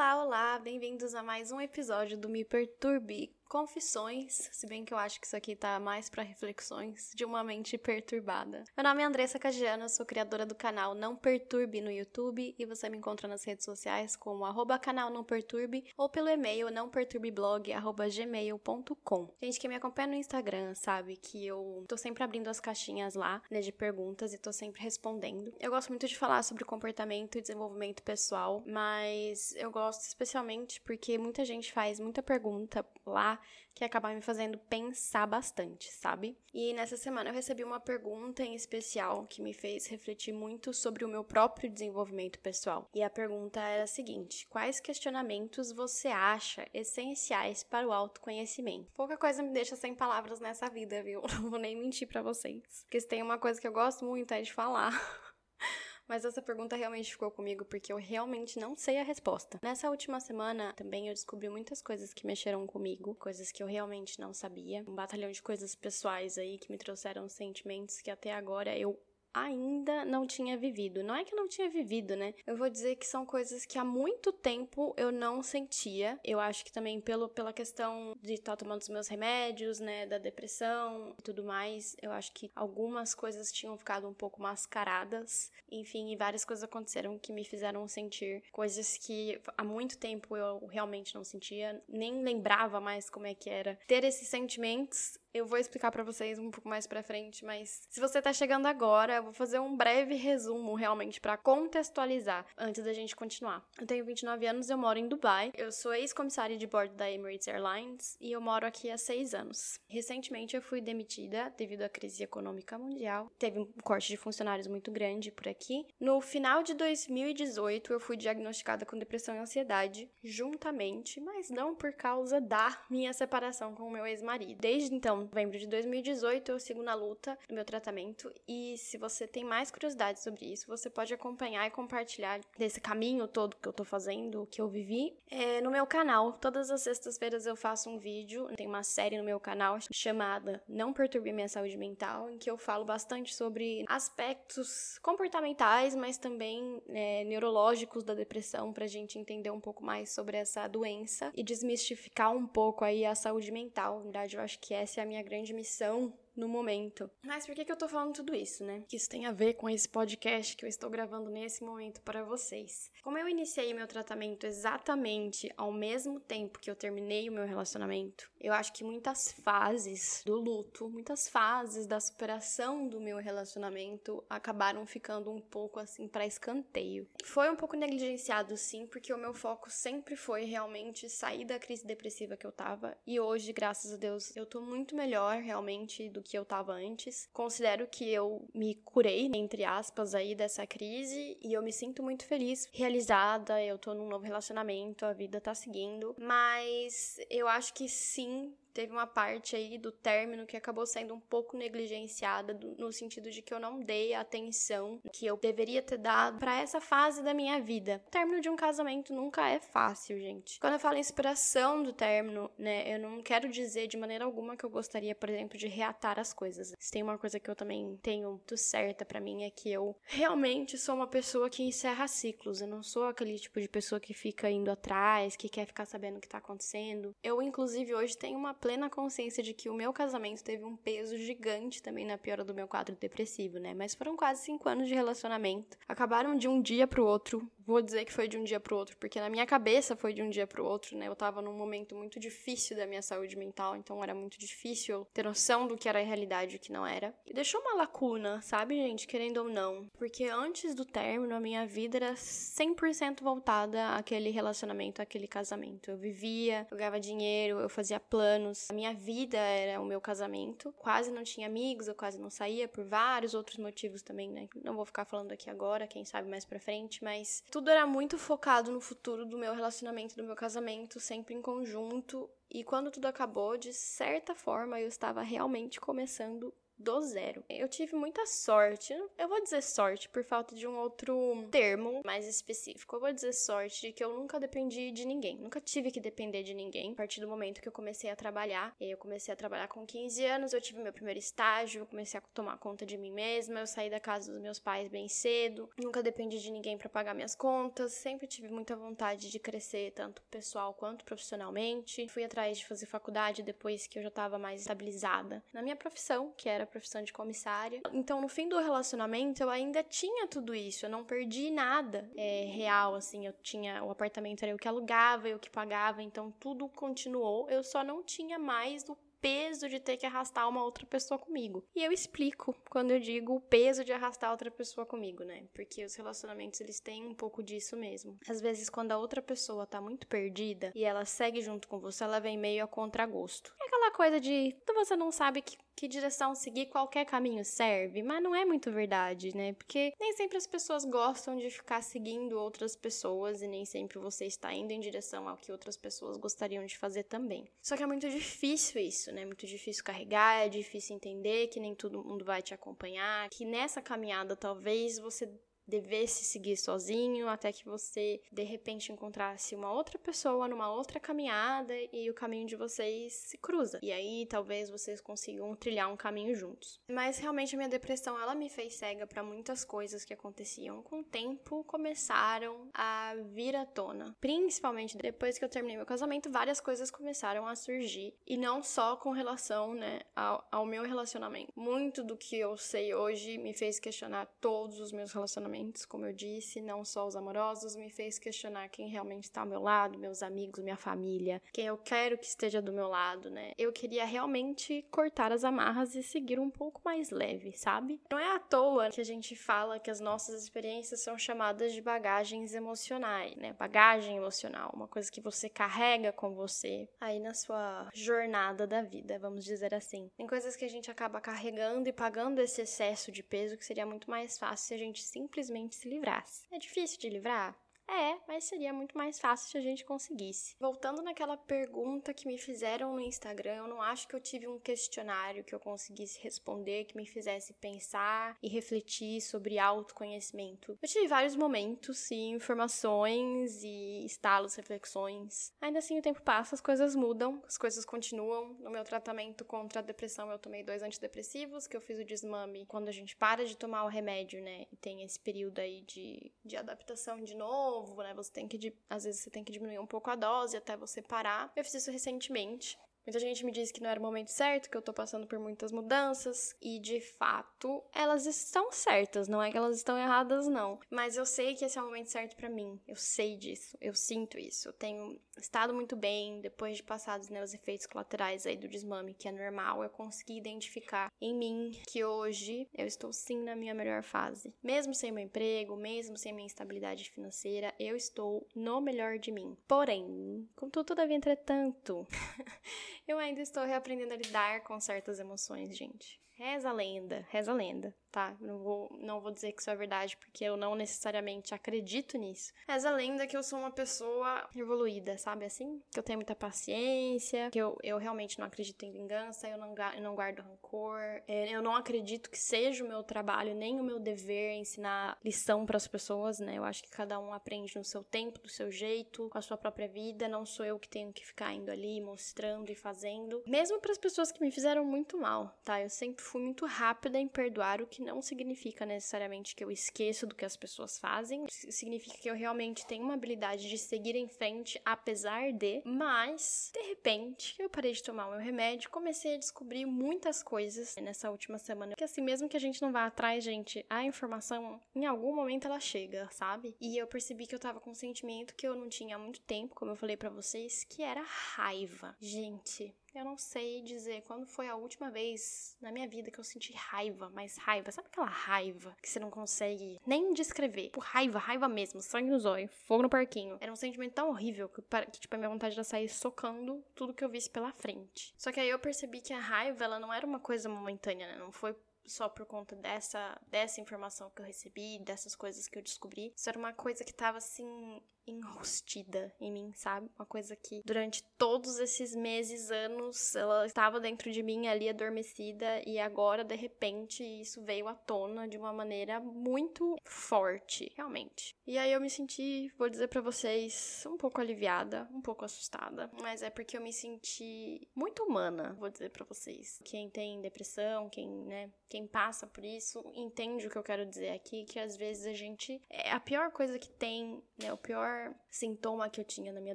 Olá, olá, bem-vindos a mais um episódio do Me Perturbe confissões, se bem que eu acho que isso aqui tá mais para reflexões de uma mente perturbada. Meu nome é Andressa Cagiana, sou criadora do canal Não Perturbe no YouTube e você me encontra nas redes sociais como arroba canal Não Perturbe ou pelo e-mail nãoperturbeblog@gmail.com. Gente que me acompanha no Instagram sabe que eu tô sempre abrindo as caixinhas lá, né, de perguntas e tô sempre respondendo. Eu gosto muito de falar sobre comportamento e desenvolvimento pessoal, mas eu gosto especialmente porque muita gente faz muita pergunta lá que acaba me fazendo pensar bastante, sabe? E nessa semana eu recebi uma pergunta em especial que me fez refletir muito sobre o meu próprio desenvolvimento pessoal. E a pergunta era a seguinte: quais questionamentos você acha essenciais para o autoconhecimento? Pouca coisa me deixa sem palavras nessa vida, viu? Não vou nem mentir para vocês. Porque se tem uma coisa que eu gosto muito é de falar. Mas essa pergunta realmente ficou comigo porque eu realmente não sei a resposta. Nessa última semana também eu descobri muitas coisas que mexeram comigo, coisas que eu realmente não sabia. Um batalhão de coisas pessoais aí que me trouxeram sentimentos que até agora eu ainda não tinha vivido. Não é que eu não tinha vivido, né? Eu vou dizer que são coisas que há muito tempo eu não sentia. Eu acho que também pelo, pela questão de estar tomando os meus remédios, né, da depressão e tudo mais, eu acho que algumas coisas tinham ficado um pouco mascaradas. Enfim, e várias coisas aconteceram que me fizeram sentir coisas que há muito tempo eu realmente não sentia, nem lembrava mais como é que era ter esses sentimentos eu vou explicar para vocês um pouco mais para frente, mas se você tá chegando agora, eu vou fazer um breve resumo realmente para contextualizar antes da gente continuar. Eu tenho 29 anos, eu moro em Dubai. Eu sou ex-comissária de bordo da Emirates Airlines e eu moro aqui há seis anos. Recentemente eu fui demitida devido à crise econômica mundial. Teve um corte de funcionários muito grande por aqui. No final de 2018 eu fui diagnosticada com depressão e ansiedade juntamente, mas não por causa da minha separação com o meu ex-marido. Desde então novembro de 2018, eu sigo na luta do meu tratamento. E se você tem mais curiosidade sobre isso, você pode acompanhar e compartilhar desse caminho todo que eu tô fazendo, que eu vivi, é, no meu canal. Todas as sextas-feiras eu faço um vídeo. Tem uma série no meu canal chamada Não Perturbe Minha Saúde Mental, em que eu falo bastante sobre aspectos comportamentais, mas também é, neurológicos da depressão, pra gente entender um pouco mais sobre essa doença e desmistificar um pouco aí a saúde mental. Na verdade, eu acho que essa é a minha grande missão no momento. Mas por que, que eu tô falando tudo isso, né? Que isso tem a ver com esse podcast que eu estou gravando nesse momento para vocês. Como eu iniciei meu tratamento exatamente ao mesmo tempo que eu terminei o meu relacionamento, eu acho que muitas fases do luto, muitas fases da superação do meu relacionamento acabaram ficando um pouco assim para escanteio. Foi um pouco negligenciado sim, porque o meu foco sempre foi realmente sair da crise depressiva que eu tava e hoje, graças a Deus, eu tô muito melhor realmente do que eu tava antes. Considero que eu me curei, entre aspas, aí dessa crise e eu me sinto muito feliz, realizada. Eu tô num novo relacionamento, a vida tá seguindo, mas eu acho que sim, teve uma parte aí do término que acabou sendo um pouco negligenciada no sentido de que eu não dei a atenção que eu deveria ter dado para essa fase da minha vida. O término de um casamento nunca é fácil, gente. Quando eu falo inspiração do término, né, eu não quero dizer de maneira alguma que eu gostaria, por exemplo, de reatar as coisas. Se tem uma coisa que eu também tenho muito certa para mim é que eu realmente sou uma pessoa que encerra ciclos. Eu não sou aquele tipo de pessoa que fica indo atrás, que quer ficar sabendo o que tá acontecendo. Eu inclusive hoje tenho uma plena consciência de que o meu casamento teve um peso gigante também na piora do meu quadro depressivo, né? Mas foram quase cinco anos de relacionamento. Acabaram de um dia pro outro. Vou dizer que foi de um dia pro outro, porque na minha cabeça foi de um dia pro outro, né? Eu tava num momento muito difícil da minha saúde mental, então era muito difícil ter noção do que era a realidade e o que não era. E deixou uma lacuna, sabe, gente? Querendo ou não. Porque antes do término, a minha vida era 100% voltada àquele relacionamento, àquele casamento. Eu vivia, eu ganhava dinheiro, eu fazia planos anos, a minha vida era o meu casamento. Quase não tinha amigos, eu quase não saía por vários outros motivos também, né? Não vou ficar falando aqui agora, quem sabe mais pra frente, mas tudo era muito focado no futuro do meu relacionamento, do meu casamento, sempre em conjunto. E quando tudo acabou, de certa forma, eu estava realmente começando do zero. Eu tive muita sorte, eu vou dizer sorte por falta de um outro termo mais específico. Eu vou dizer sorte de que eu nunca dependi de ninguém, nunca tive que depender de ninguém. A partir do momento que eu comecei a trabalhar, eu comecei a trabalhar com 15 anos, eu tive meu primeiro estágio, eu comecei a tomar conta de mim mesma, eu saí da casa dos meus pais bem cedo, nunca dependi de ninguém para pagar minhas contas, sempre tive muita vontade de crescer tanto pessoal quanto profissionalmente. Fui atrás de fazer faculdade depois que eu já estava mais estabilizada na minha profissão, que era profissão de comissária. Então, no fim do relacionamento, eu ainda tinha tudo isso, eu não perdi nada é, real, assim. Eu tinha o apartamento era eu que alugava, eu que pagava, então tudo continuou. Eu só não tinha mais o peso de ter que arrastar uma outra pessoa comigo. E eu explico quando eu digo o peso de arrastar outra pessoa comigo, né? Porque os relacionamentos eles têm um pouco disso mesmo. Às vezes quando a outra pessoa tá muito perdida e ela segue junto com você, ela vem meio a contragosto. É aquela coisa de você não sabe que que direção seguir, qualquer caminho serve, mas não é muito verdade, né? Porque nem sempre as pessoas gostam de ficar seguindo outras pessoas e nem sempre você está indo em direção ao que outras pessoas gostariam de fazer também. Só que é muito difícil isso, né? Muito difícil carregar, é difícil entender que nem todo mundo vai te acompanhar, que nessa caminhada talvez você devesse seguir sozinho até que você de repente encontrasse uma outra pessoa numa outra caminhada e o caminho de vocês se cruza. E aí talvez vocês consigam trilhar um caminho juntos. Mas realmente a minha depressão ela me fez cega para muitas coisas que aconteciam. Com o tempo começaram a vir à tona. Principalmente depois que eu terminei meu casamento, várias coisas começaram a surgir e não só com relação, né, ao, ao meu relacionamento. Muito do que eu sei hoje me fez questionar todos os meus relacionamentos relacionamentos, como eu disse, não só os amorosos, me fez questionar quem realmente está ao meu lado, meus amigos, minha família, quem eu quero que esteja do meu lado, né? Eu queria realmente cortar as amarras e seguir um pouco mais leve, sabe? Não é à toa que a gente fala que as nossas experiências são chamadas de bagagens emocionais, né? Bagagem emocional, uma coisa que você carrega com você aí na sua jornada da vida, vamos dizer assim. Tem coisas que a gente acaba carregando e pagando esse excesso de peso que seria muito mais fácil se a gente simplesmente simplesmente se livrasse. É difícil de livrar? É, mas seria muito mais fácil se a gente conseguisse. Voltando naquela pergunta que me fizeram no Instagram, eu não acho que eu tive um questionário que eu conseguisse responder, que me fizesse pensar e refletir sobre autoconhecimento. Eu tive vários momentos e informações e estalos, reflexões. Ainda assim, o tempo passa, as coisas mudam, as coisas continuam. No meu tratamento contra a depressão, eu tomei dois antidepressivos, que eu fiz o desmame quando a gente para de tomar o remédio, né? E tem esse período aí de, de adaptação de novo novo, né? Você tem que, às vezes, você tem que diminuir um pouco a dose até você parar. Eu fiz isso recentemente. Muita gente me disse que não era o momento certo, que eu tô passando por muitas mudanças, e de fato, elas estão certas, não é que elas estão erradas não, mas eu sei que esse é o momento certo para mim. Eu sei disso, eu sinto isso. Eu tenho estado muito bem depois de passados né, os efeitos colaterais aí do desmame, que é normal. Eu consegui identificar em mim que hoje eu estou sim na minha melhor fase. Mesmo sem meu emprego, mesmo sem minha estabilidade financeira, eu estou no melhor de mim. Porém, contudo, todavia, entretanto, eu ainda estou reaprendendo a lidar com certas emoções, gente. Reza a lenda, reza a lenda tá? Não vou, não vou dizer que isso é verdade, porque eu não necessariamente acredito nisso. Mas a lenda que eu sou uma pessoa evoluída, sabe assim? Que eu tenho muita paciência, que eu, eu realmente não acredito em vingança, eu não, eu não guardo rancor, é, eu não acredito que seja o meu trabalho, nem o meu dever ensinar lição para as pessoas, né? Eu acho que cada um aprende no seu tempo, do seu jeito, com a sua própria vida. Não sou eu que tenho que ficar indo ali mostrando e fazendo. Mesmo para as pessoas que me fizeram muito mal, tá? Eu sempre fui muito rápida em perdoar o que que não significa necessariamente que eu esqueço do que as pessoas fazem, significa que eu realmente tenho uma habilidade de seguir em frente apesar de, mas de repente eu parei de tomar o meu remédio, comecei a descobrir muitas coisas nessa última semana, que assim mesmo que a gente não vá atrás, gente, a informação em algum momento ela chega, sabe? E eu percebi que eu tava com um sentimento que eu não tinha há muito tempo, como eu falei para vocês, que era raiva. Gente, eu não sei dizer quando foi a última vez na minha vida que eu senti raiva, mas raiva. Sabe aquela raiva que você não consegue nem descrever? Por raiva, raiva mesmo, sangue nos olhos, fogo no parquinho. Era um sentimento tão horrível que, que, tipo, a minha vontade era sair socando tudo que eu visse pela frente. Só que aí eu percebi que a raiva, ela não era uma coisa momentânea, né? Não foi só por conta dessa, dessa informação que eu recebi, dessas coisas que eu descobri. Isso era uma coisa que tava assim enrustida em mim, sabe? Uma coisa que durante todos esses meses, anos, ela estava dentro de mim ali adormecida e agora de repente isso veio à tona de uma maneira muito forte, realmente. E aí eu me senti, vou dizer para vocês, um pouco aliviada, um pouco assustada, mas é porque eu me senti muito humana, vou dizer para vocês. Quem tem depressão, quem, né, quem passa por isso, entende o que eu quero dizer aqui, que às vezes a gente é a pior coisa que tem, né, o pior sintoma que eu tinha na minha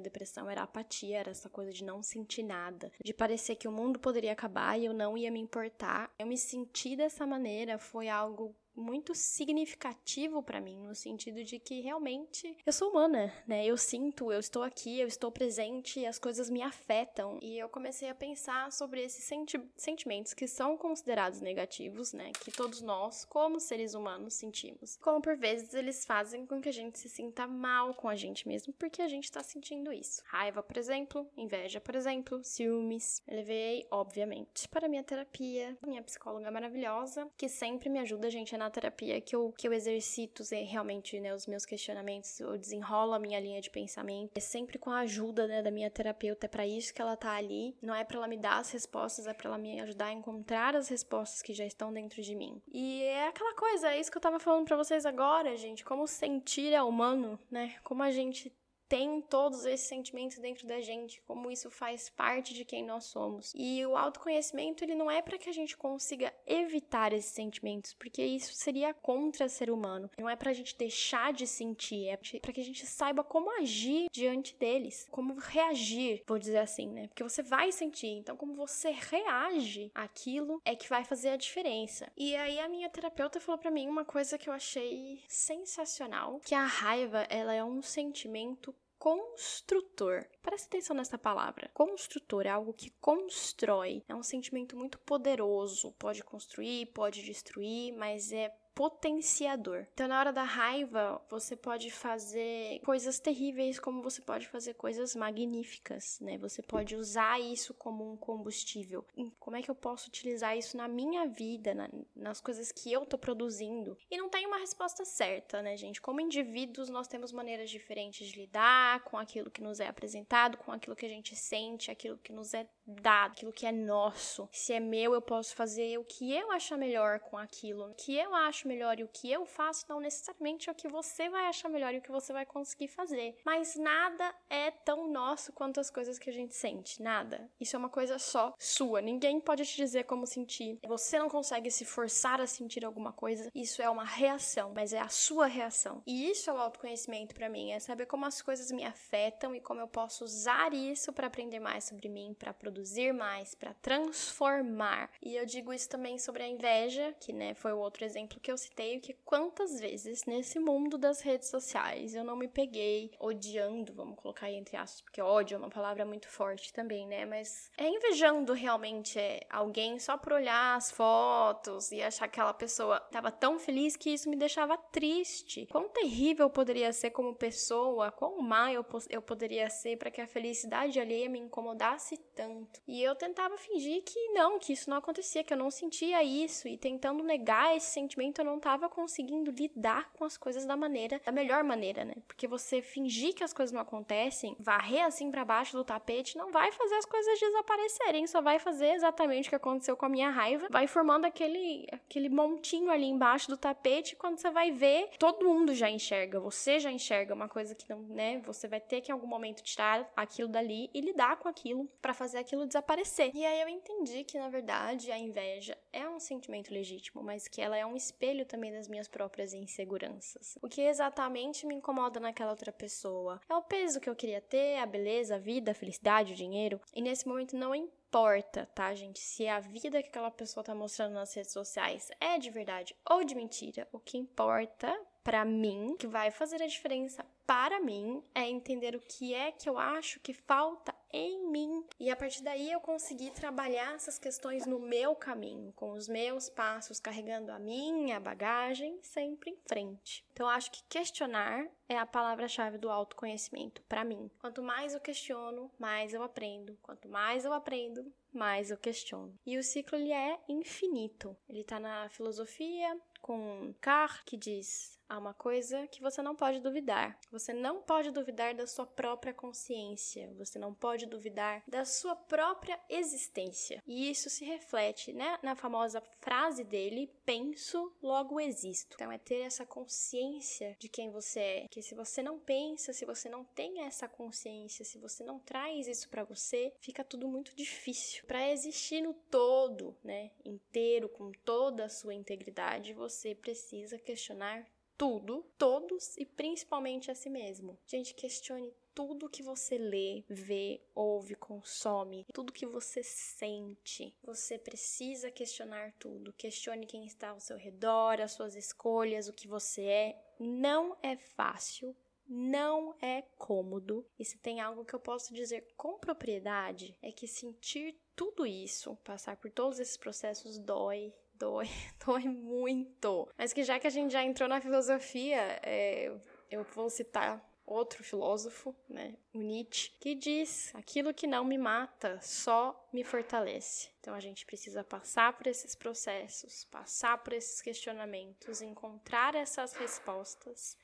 depressão era apatia, era essa coisa de não sentir nada, de parecer que o mundo poderia acabar e eu não ia me importar. Eu me senti dessa maneira foi algo muito significativo para mim, no sentido de que realmente eu sou humana, né? Eu sinto, eu estou aqui, eu estou presente as coisas me afetam. E eu comecei a pensar sobre esses senti sentimentos que são considerados negativos, né? Que todos nós, como seres humanos, sentimos. Como por vezes eles fazem com que a gente se sinta mal com a gente mesmo, porque a gente está sentindo isso. Raiva, por exemplo, inveja, por exemplo, ciúmes. Eu levei, obviamente, para minha terapia, minha psicóloga maravilhosa, que sempre me ajuda a gente a na terapia que eu, que eu exercito realmente né, os meus questionamentos, eu desenrolo a minha linha de pensamento. É sempre com a ajuda né, da minha terapeuta, é para isso que ela tá ali. Não é para ela me dar as respostas, é para ela me ajudar a encontrar as respostas que já estão dentro de mim. E é aquela coisa, é isso que eu tava falando para vocês agora, gente. Como sentir é humano, né? Como a gente tem todos esses sentimentos dentro da gente, como isso faz parte de quem nós somos. E o autoconhecimento, ele não é para que a gente consiga evitar esses sentimentos, porque isso seria contra ser humano. Não é pra gente deixar de sentir, é para que a gente saiba como agir diante deles, como reagir, vou dizer assim, né? Porque você vai sentir, então como você reage àquilo é que vai fazer a diferença. E aí a minha terapeuta falou para mim uma coisa que eu achei sensacional, que a raiva, ela é um sentimento construtor. Presta atenção nessa palavra. Construtor é algo que constrói. É um sentimento muito poderoso. Pode construir, pode destruir, mas é potenciador. Então, na hora da raiva, você pode fazer coisas terríveis, como você pode fazer coisas magníficas, né? Você pode usar isso como um combustível. Como é que eu posso utilizar isso na minha vida, na, nas coisas que eu tô produzindo? E não tem uma resposta certa, né, gente? Como indivíduos, nós temos maneiras diferentes de lidar com aquilo que nos é apresentado, com aquilo que a gente sente, aquilo que nos é dado, aquilo que é nosso. Se é meu, eu posso fazer o que eu achar melhor com aquilo, o que eu acho melhor e o que eu faço não necessariamente é o que você vai achar melhor e o que você vai conseguir fazer. Mas nada é tão nosso quanto as coisas que a gente sente. Nada. Isso é uma coisa só sua. Ninguém pode te dizer como sentir. Você não consegue se forçar a sentir alguma coisa. Isso é uma reação, mas é a sua reação. E isso é o autoconhecimento para mim, é saber como as coisas me afetam e como eu posso usar isso para aprender mais sobre mim, para produzir mais, para transformar. E eu digo isso também sobre a inveja, que né, foi o outro exemplo que eu citei que quantas vezes nesse mundo das redes sociais eu não me peguei odiando, vamos colocar aí entre aspas, porque ódio é uma palavra muito forte também, né? Mas é invejando realmente alguém só por olhar as fotos e achar que aquela pessoa tava tão feliz que isso me deixava triste. Quão terrível eu poderia ser como pessoa, quão má eu, eu poderia ser para que a felicidade alheia me incomodasse tanto. E eu tentava fingir que não, que isso não acontecia, que eu não sentia isso. E tentando negar esse sentimento não estava conseguindo lidar com as coisas da maneira, da melhor maneira, né? Porque você fingir que as coisas não acontecem, varrer assim para baixo do tapete, não vai fazer as coisas desaparecerem, só vai fazer exatamente o que aconteceu com a minha raiva, vai formando aquele aquele montinho ali embaixo do tapete, e quando você vai ver, todo mundo já enxerga, você já enxerga uma coisa que não, né? Você vai ter que em algum momento tirar aquilo dali e lidar com aquilo para fazer aquilo desaparecer. E aí eu entendi que na verdade a inveja é um sentimento legítimo, mas que ela é um espelho também das minhas próprias inseguranças. O que exatamente me incomoda naquela outra pessoa? É o peso que eu queria ter, a beleza, a vida, a felicidade, o dinheiro. E nesse momento não importa, tá, gente? Se a vida que aquela pessoa tá mostrando nas redes sociais é de verdade ou de mentira. O que importa para mim, que vai fazer a diferença para mim, é entender o que é que eu acho que falta em mim. E a partir daí eu consegui trabalhar essas questões no meu caminho, com os meus passos, carregando a minha bagagem sempre em frente. Então acho que questionar é a palavra-chave do autoconhecimento para mim. Quanto mais eu questiono, mais eu aprendo. Quanto mais eu aprendo, mais eu questiono. E o ciclo ele é infinito. Ele tá na filosofia com Carr que diz Há uma coisa que você não pode duvidar. Você não pode duvidar da sua própria consciência. Você não pode duvidar da sua própria existência. E isso se reflete né, na famosa frase dele: penso, logo existo. Então é ter essa consciência de quem você é. Que se você não pensa, se você não tem essa consciência, se você não traz isso para você, fica tudo muito difícil. Para existir no todo, né, inteiro, com toda a sua integridade, você precisa questionar tudo, todos e principalmente a si mesmo. Gente, questione tudo que você lê, vê, ouve, consome, tudo que você sente. Você precisa questionar tudo. Questione quem está ao seu redor, as suas escolhas, o que você é. Não é fácil, não é cômodo. E se tem algo que eu posso dizer com propriedade, é que sentir tudo isso, passar por todos esses processos dói, dói, dói muito. Mas que já que a gente já entrou na filosofia, é, eu vou citar outro filósofo, né, o Nietzsche, que diz: aquilo que não me mata só me fortalece. Então a gente precisa passar por esses processos, passar por esses questionamentos, encontrar essas respostas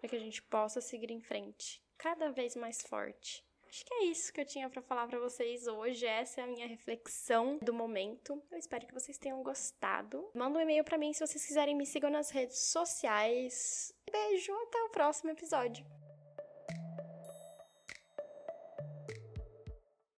para que a gente possa seguir em frente, cada vez mais forte. Acho que é isso que eu tinha para falar para vocês hoje. Essa é a minha reflexão do momento. Eu espero que vocês tenham gostado. Manda um e-mail para mim se vocês quiserem me sigam nas redes sociais. Beijo, até o próximo episódio.